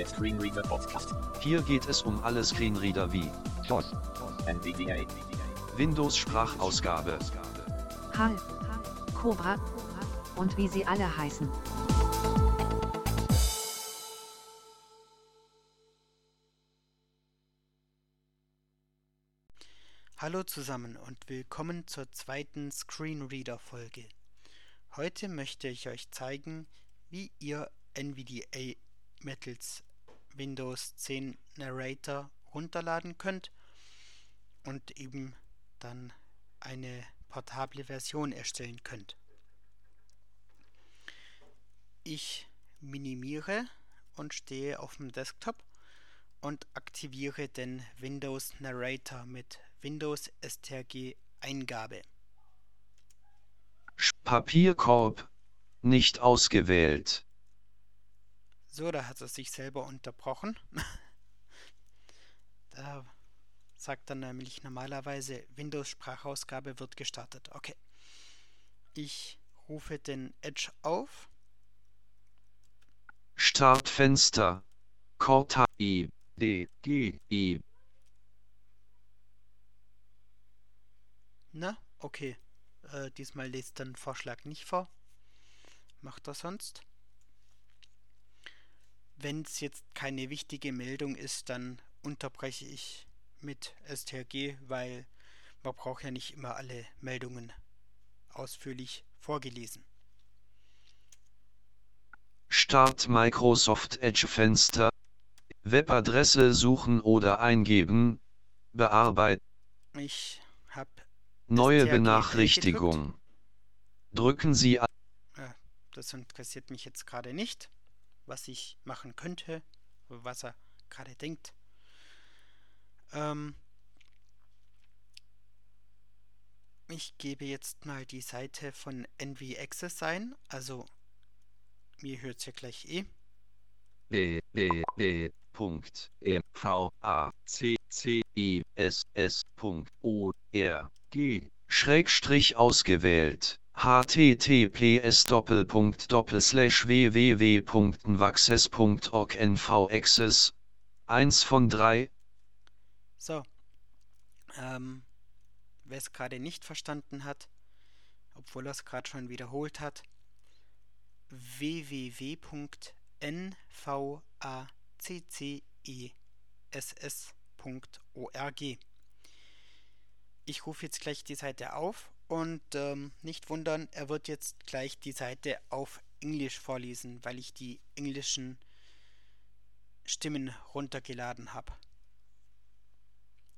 Der Screenreader Podcast. Hier geht es um alle Screenreader wie DOS. NVDA. Windows Sprachausgabe, HAL, Cobra und wie sie alle heißen. Hallo zusammen und willkommen zur zweiten Screenreader-Folge. Heute möchte ich euch zeigen, wie ihr NVDA mittels Windows 10 Narrator runterladen könnt und eben dann eine portable Version erstellen könnt. Ich minimiere und stehe auf dem Desktop und aktiviere den Windows Narrator mit Windows STRG Eingabe. Papierkorb, nicht ausgewählt. So, da hat er sich selber unterbrochen. da sagt dann nämlich normalerweise Windows Sprachausgabe wird gestartet. Okay. Ich rufe den Edge auf. Startfenster, Corta I, D, G, I. Na, okay. Äh, diesmal lest den Vorschlag nicht vor. Macht er sonst. Wenn es jetzt keine wichtige Meldung ist, dann unterbreche ich mit STRG, weil man braucht ja nicht immer alle Meldungen ausführlich vorgelesen. Start Microsoft Edge Fenster. Webadresse suchen oder eingeben. Bearbeiten. Ich habe Neue STRG Benachrichtigung. Drücken Sie Ja, das interessiert mich jetzt gerade nicht, was ich machen könnte, was er gerade denkt. Ähm, ich gebe jetzt mal die Seite von NV Access ein, also mir hört es ja gleich eh. B Schrägstrich ausgewählt https Doppelpunkt Doppelslash www.nvaccess.org NV Access 1 von 3 So, ähm, wer es gerade nicht verstanden hat, obwohl er es gerade schon wiederholt hat, www.nvaccess.org. Ich rufe jetzt gleich die Seite auf und ähm, nicht wundern, er wird jetzt gleich die Seite auf Englisch vorlesen, weil ich die englischen Stimmen runtergeladen habe.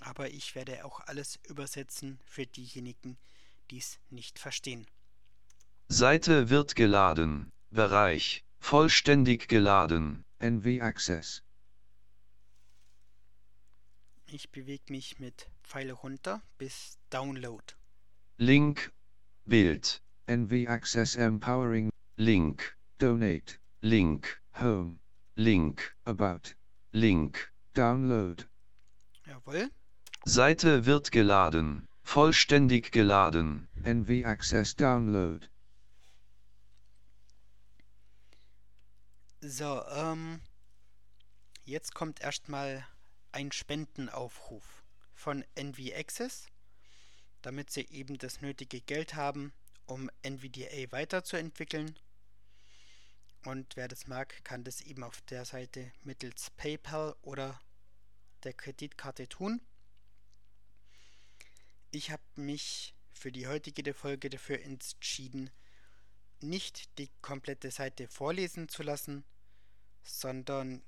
Aber ich werde auch alles übersetzen für diejenigen, die es nicht verstehen. Seite wird geladen. Bereich vollständig geladen. NV Access. Ich bewege mich mit Pfeile runter bis Download. Link Bild NV Access Empowering. Link Donate. Link Home. Link About. Link Download. Jawohl. Seite wird geladen. Vollständig geladen. NV Access Download. So, ähm, jetzt kommt erstmal ein Spendenaufruf von NV Access, damit sie eben das nötige Geld haben, um NVDA weiterzuentwickeln. Und wer das mag, kann das eben auf der Seite mittels PayPal oder der Kreditkarte tun. Ich habe mich für die heutige Folge dafür entschieden, nicht die komplette Seite vorlesen zu lassen, sondern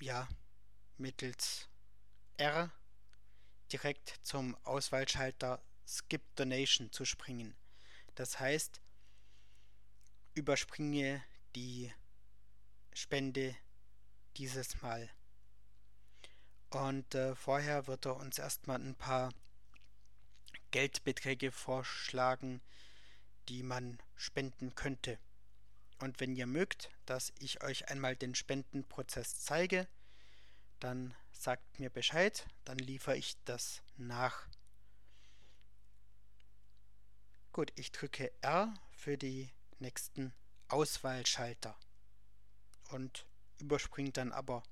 ja, mittels R direkt zum Auswahlschalter Skip Donation zu springen. Das heißt, überspringe die Spende dieses Mal. Und äh, vorher wird er uns erstmal ein paar Geldbeträge vorschlagen, die man spenden könnte. Und wenn ihr mögt, dass ich euch einmal den Spendenprozess zeige, dann sagt mir Bescheid, dann liefere ich das nach. Gut, ich drücke R für die nächsten Auswahlschalter. und überspringt dann aber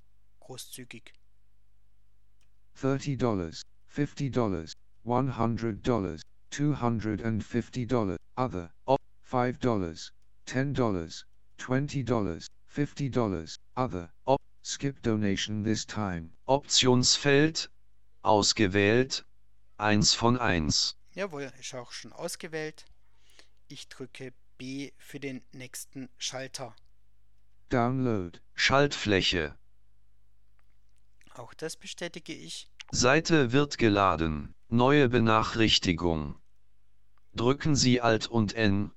großzügig. thirty dollars, fifty dollars, one hundred dollars, two hundred and fifty dollars, other, Op- five dollars, ten dollars, twenty dollars, fifty dollars, other, skip donation this time, Optionsfeld, ausgewählt, 1 von 1. Jawohl, ist auch schon ausgewählt. Ich drücke B für den nächsten Schalter. download, Schaltfläche, Auch das bestätige ich. Seite wird geladen, neue Benachrichtigung. Drücken Sie Alt und N,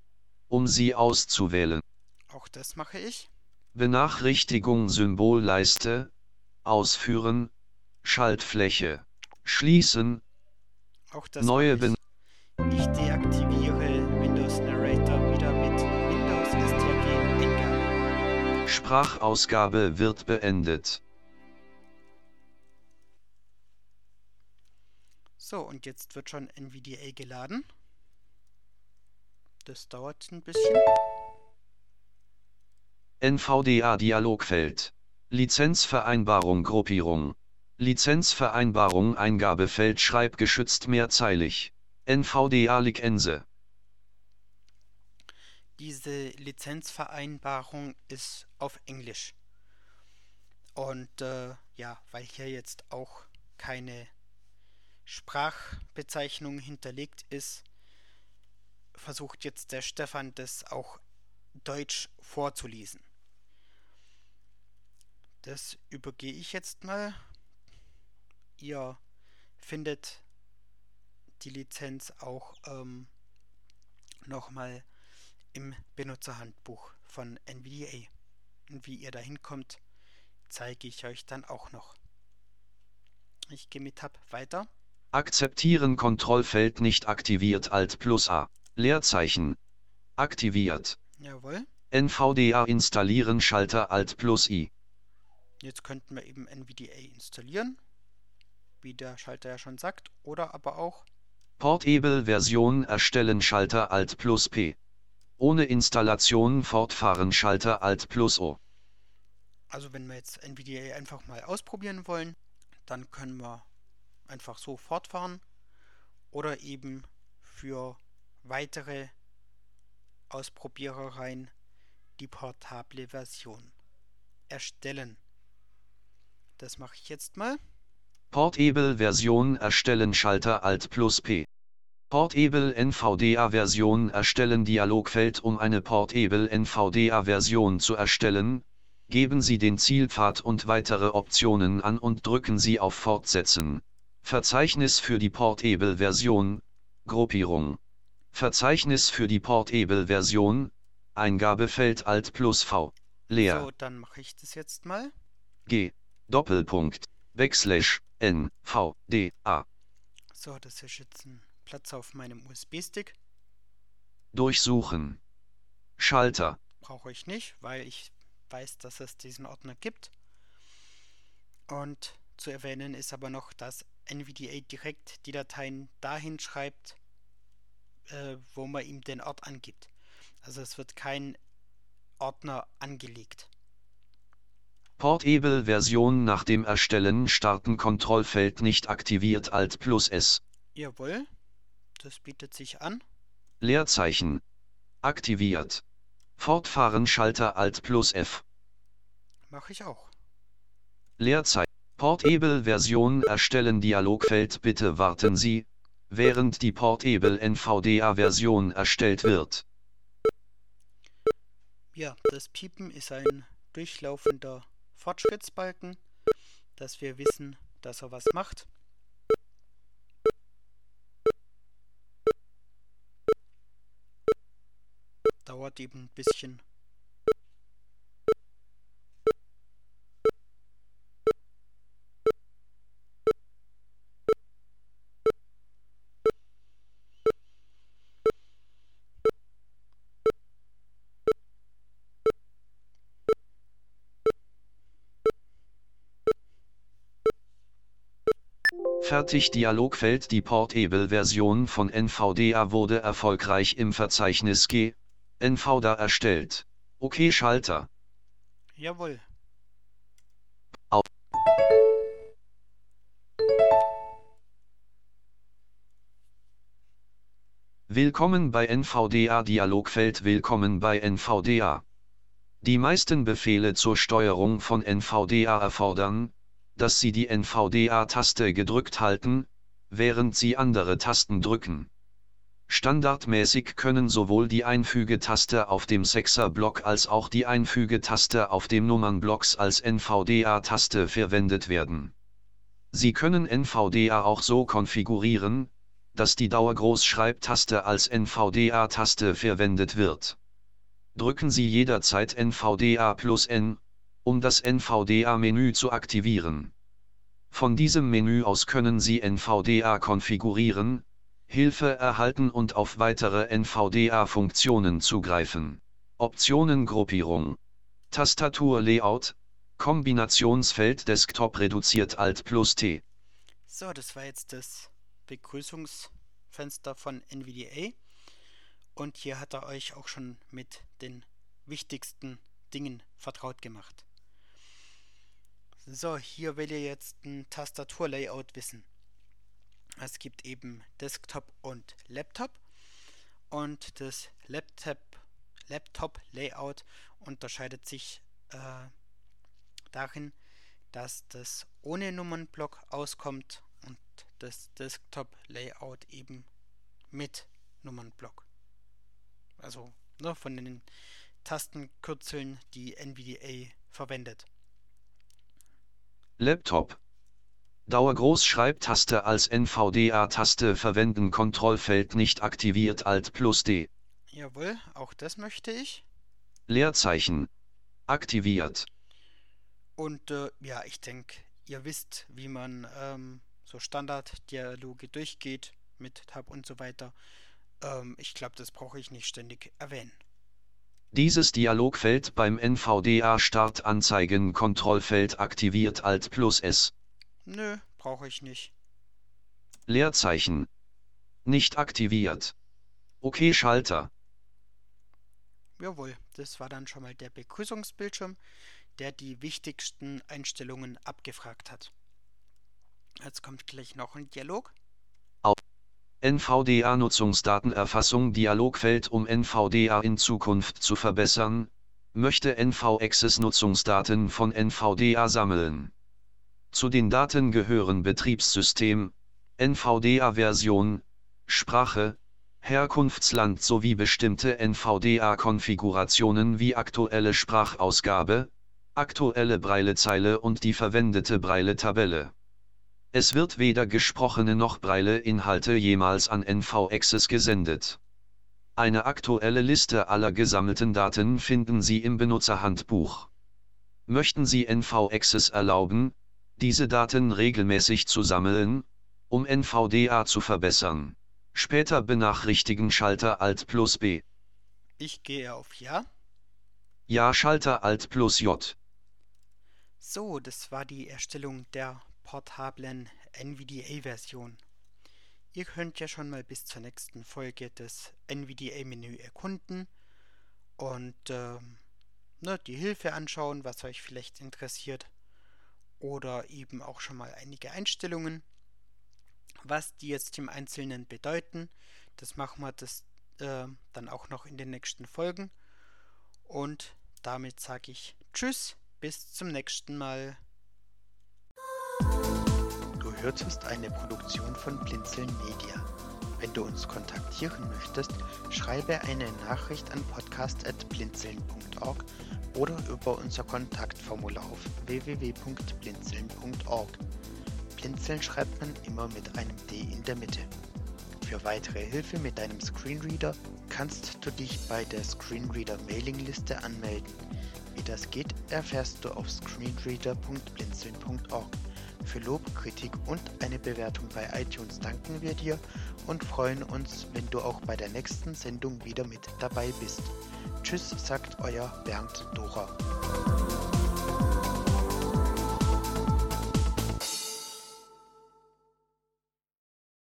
um sie auszuwählen. Auch das mache ich. Benachrichtigung Symbolleiste, ausführen, Schaltfläche, schließen, Auch das neue mache ich. Ich deaktiviere Windows Narrator wieder mit Windows STRG Eingabe. Sprachausgabe wird beendet. So, und jetzt wird schon NVDA geladen. Das dauert ein bisschen. NVDA Dialogfeld. Lizenzvereinbarung Gruppierung. Lizenzvereinbarung Eingabefeld schreibgeschützt mehrzeilig. NVDA License. Diese Lizenzvereinbarung ist auf Englisch. Und äh, ja, weil hier jetzt auch keine Sprachbezeichnung hinterlegt ist, versucht jetzt der Stefan das auch deutsch vorzulesen. Das übergehe ich jetzt mal. Ihr findet die Lizenz auch ähm, nochmal im Benutzerhandbuch von NVDA. Und wie ihr da hinkommt, zeige ich euch dann auch noch. Ich gehe mit Tab weiter. Akzeptieren Kontrollfeld nicht aktiviert Alt plus A. Leerzeichen. Aktiviert. Jawohl. NVDA installieren Schalter Alt plus I. Jetzt könnten wir eben NVDA installieren, wie der Schalter ja schon sagt, oder aber auch Portable Version erstellen Schalter Alt plus P. Ohne Installation fortfahren Schalter Alt plus O. Also wenn wir jetzt NVDA einfach mal ausprobieren wollen, dann können wir einfach so fortfahren oder eben für weitere Ausprobierereien die portable Version erstellen. Das mache ich jetzt mal. Portable Version erstellen Schalter Alt plus P. Portable NVDA Version erstellen Dialogfeld um eine Portable NVDA Version zu erstellen, geben Sie den Zielpfad und weitere Optionen an und drücken Sie auf Fortsetzen. Verzeichnis für die Portable Version, Gruppierung. Verzeichnis für die Portable Version, Eingabefeld Alt plus V, leer. So, dann mache ich das jetzt mal. G, Doppelpunkt, Backslash, N, V, D, A. So, das ist jetzt ein Platz auf meinem USB-Stick. Durchsuchen. Schalter. Brauche ich nicht, weil ich weiß, dass es diesen Ordner gibt. Und zu erwähnen ist aber noch, dass NVDA direkt die Dateien dahin schreibt, äh, wo man ihm den Ort angibt. Also es wird kein Ordner angelegt. Portable Version nach dem Erstellen starten Kontrollfeld nicht aktiviert Alt plus S. Jawohl, das bietet sich an. Leerzeichen. Aktiviert. Fortfahren Schalter Alt plus F. Mache ich auch. Leerzeichen. Portable Version erstellen Dialogfeld bitte warten Sie, während die Portable NVDA Version erstellt wird. Ja, das Piepen ist ein durchlaufender Fortschrittsbalken, dass wir wissen, dass er was macht. Dauert eben ein bisschen. Fertig Dialogfeld Die Portable-Version von NVDA wurde erfolgreich im Verzeichnis G. NVDA erstellt. OK Schalter. Jawohl. Willkommen bei NVDA Dialogfeld Willkommen bei NVDA. Die meisten Befehle zur Steuerung von NVDA erfordern, dass Sie die NVDA-Taste gedrückt halten, während Sie andere Tasten drücken. Standardmäßig können sowohl die Einfügetaste auf dem Sechser-Block als auch die Einfügetaste auf dem Nummernblocks als NVDA-Taste verwendet werden. Sie können NVDA auch so konfigurieren, dass die Dauergroßschreibtaste als NVDA-Taste verwendet wird. Drücken Sie jederzeit NVDA plus N, um das NVDA-Menü zu aktivieren. Von diesem Menü aus können Sie NVDA konfigurieren, Hilfe erhalten und auf weitere NVDA-Funktionen zugreifen. Optionengruppierung. Tastaturlayout. Kombinationsfeld Desktop reduziert Alt plus T. So, das war jetzt das Begrüßungsfenster von NVDA. Und hier hat er euch auch schon mit den wichtigsten Dingen vertraut gemacht. So, hier will ihr jetzt ein Tastaturlayout wissen. Es gibt eben Desktop und Laptop und das Laptop, Laptop Layout unterscheidet sich äh, darin, dass das ohne Nummernblock auskommt und das Desktop Layout eben mit Nummernblock. Also ne, von den Tastenkürzeln, die NVDA verwendet. Laptop Dauergroßschreibtaste als NVDA-Taste verwenden Kontrollfeld nicht aktiviert Alt plus D. Jawohl, auch das möchte ich. Leerzeichen. Aktiviert. Und äh, ja, ich denke, ihr wisst, wie man ähm, so Standarddialoge durchgeht mit Tab und so weiter. Ähm, ich glaube, das brauche ich nicht ständig erwähnen. Dieses Dialogfeld beim NVDA Start anzeigen Kontrollfeld aktiviert Alt plus S. Nö, brauche ich nicht. Leerzeichen. Nicht aktiviert. Okay Schalter. Jawohl, das war dann schon mal der Begrüßungsbildschirm, der die wichtigsten Einstellungen abgefragt hat. Jetzt kommt gleich noch ein Dialog. NVDA Nutzungsdatenerfassung Dialogfeld um NVDA in Zukunft zu verbessern, möchte NV Access Nutzungsdaten von NVDA sammeln. Zu den Daten gehören Betriebssystem, NVDA-Version, Sprache, Herkunftsland sowie bestimmte NVDA-Konfigurationen wie aktuelle Sprachausgabe, aktuelle Breilezeile und die verwendete Breile-Tabelle. Es wird weder gesprochene noch Breile-Inhalte jemals an NV-Access gesendet. Eine aktuelle Liste aller gesammelten Daten finden Sie im Benutzerhandbuch. Möchten Sie NV-Access erlauben, diese Daten regelmäßig zu sammeln, um NVDA zu verbessern. Später benachrichtigen Schalter Alt plus B. Ich gehe auf Ja. Ja Schalter Alt plus J. So, das war die Erstellung der portablen NVDA-Version. Ihr könnt ja schon mal bis zur nächsten Folge das NVDA-Menü erkunden und ähm, ne, die Hilfe anschauen, was euch vielleicht interessiert oder eben auch schon mal einige Einstellungen. Was die jetzt im Einzelnen bedeuten, das machen wir das äh, dann auch noch in den nächsten Folgen. Und damit sage ich Tschüss, bis zum nächsten Mal. Hörtest eine Produktion von Blinzeln Media. Wenn du uns kontaktieren möchtest, schreibe eine Nachricht an podcast.blinzeln.org oder über unser Kontaktformular auf www.blinzeln.org. Blinzeln schreibt man immer mit einem D in der Mitte. Für weitere Hilfe mit deinem Screenreader kannst du dich bei der Screenreader Mailingliste anmelden. Wie das geht, erfährst du auf screenreader.blinzeln.org. Für Lob, Kritik und eine Bewertung bei iTunes danken wir dir und freuen uns, wenn du auch bei der nächsten Sendung wieder mit dabei bist. Tschüss, sagt euer Bernd Dora.